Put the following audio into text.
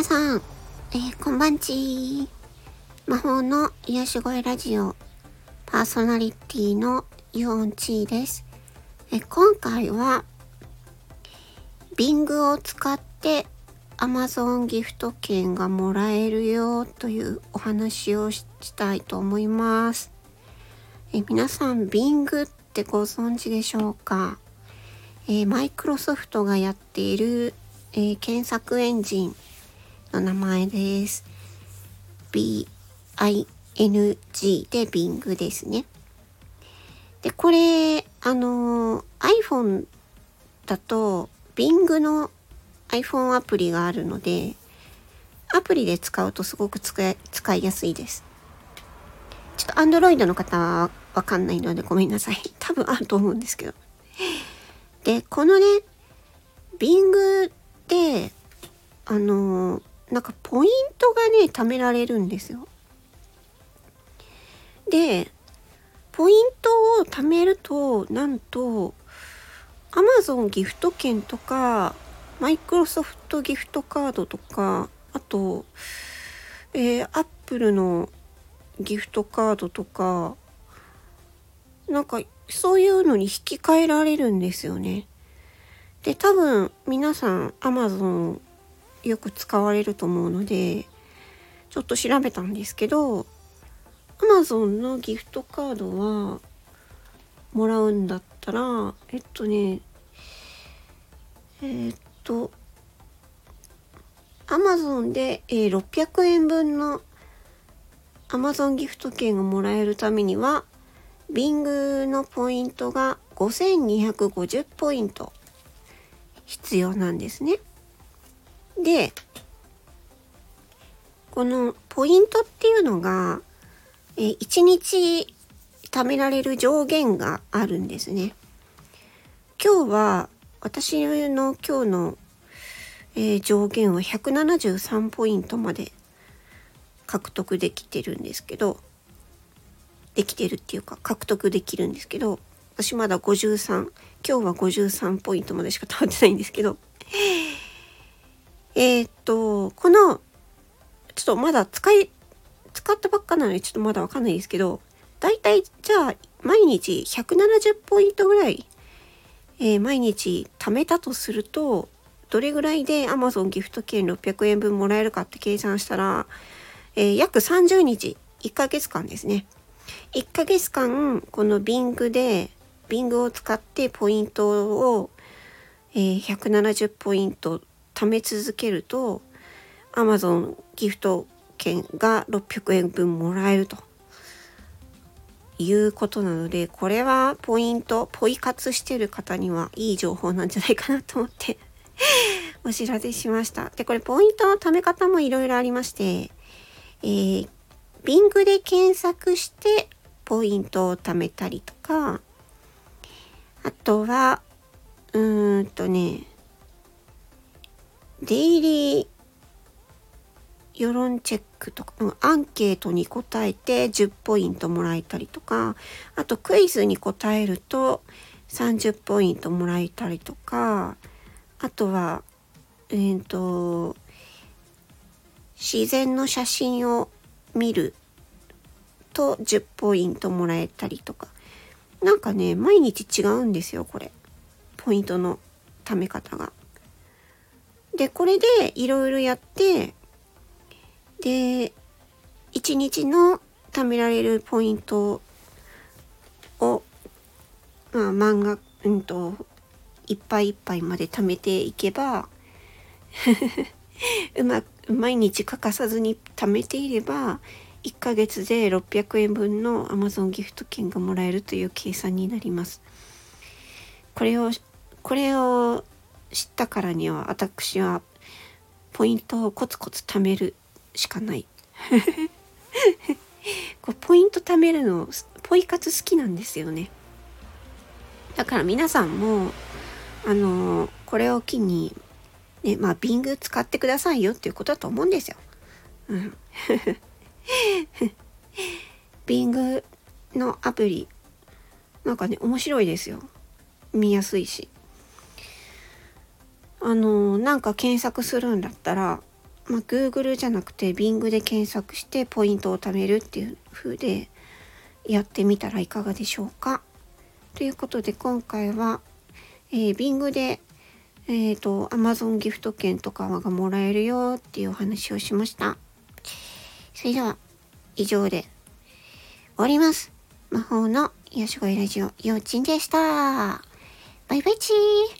皆さん、えー、こんばんち魔法の癒し声ラジオパーソナリティのユオンチーです。え今回は、ビングを使って Amazon ギフト券がもらえるよというお話をしたいと思います。え皆さん、ビングってご存知でしょうか？マイクロソフトがやっている、えー、検索エンジンの名前です。B-I-N-G で Bing ですね。で、これ、あの iPhone だと Bing の iPhone アプリがあるので、アプリで使うとすごく使い使いやすいです。ちょっと Android の方はわかんないのでごめんなさい。多分あると思うんですけど。で、このね、Bing で、あのなんかポイントがね、貯められるんですよ。で、ポイントを貯めると、なんと、Amazon ギフト券とか、マイクロソフトギフトカードとか、あと、えー、Apple のギフトカードとか、なんかそういうのに引き換えられるんですよね。で、多分皆さん Amazon よく使われると思うので、ちょっと調べたんですけど、Amazon のギフトカードはもらうんだったら、えっとね、えー、っと、Amazon で、えー、600円分の Amazon ギフト券をもらえるためには、Bing のポイントが5250ポイント必要なんですね。で、このポイントっていうのが、え1日貯められる上限があるんですね。今日は私の今日の、えー、上限は173ポイントまで獲得できてるんですけど、できてるっていうか獲得できるんですけど、私まだ53、今日は53ポイントまでしか貯まってないんですけど、えー、っと、この、ちょっとまだ使い、使ったばっかなのでちょっとまだわかんないですけど、だいたいじゃあ毎日170ポイントぐらい、えー、毎日貯めたとすると、どれぐらいで Amazon ギフト券600円分もらえるかって計算したら、えー、約30日、1ヶ月間ですね。1ヶ月間、この Bing で、Bing を使ってポイントを、えー、170ポイント貯め続けると Amazon ギフト券が600円分もらえるということなのでこれはポイントポイ活してる方にはいい情報なんじゃないかなと思って お知らせしました。でこれポイントの貯め方もいろいろありましてえー、Bing で検索してポイントを貯めたりとかあとはうーんとねデイリー世論チェックとか、うん、アンケートに答えて10ポイントもらえたりとか、あとクイズに答えると30ポイントもらえたりとか、あとは、えっ、ー、と、自然の写真を見ると10ポイントもらえたりとか。なんかね、毎日違うんですよ、これ。ポイントの貯め方が。で、これでいろいろやって、で、1日の貯められるポイントを、まあ、漫画、うんと、いっぱいいっぱいまで貯めていけば うまく、毎日欠かさずに貯めていれば、1ヶ月で600円分の Amazon ギフト券がもらえるという計算になります。これを、これを知ったからには私はポイントをコツコツ貯めるしかない。こうポイント貯めるのポイ活好きなんですよね。だから皆さんもあのこれを機にねまあビング使ってくださいよっていうことだと思うんですよ。うん。ビングのアプリなんかね面白いですよ。見やすいし。あのなんか検索するんだったらまあ、Google じゃなくて Bing で検索してポイントを貯めるっていう風でやってみたらいかがでしょうか。ということで今回は、えー、Bing で、えっ、ー、と Amazon ギフト券とかがもらえるよっていうお話をしました。それでは以上で終わります。魔法の癒し声ラジオ、ようちんでした。バイバイチー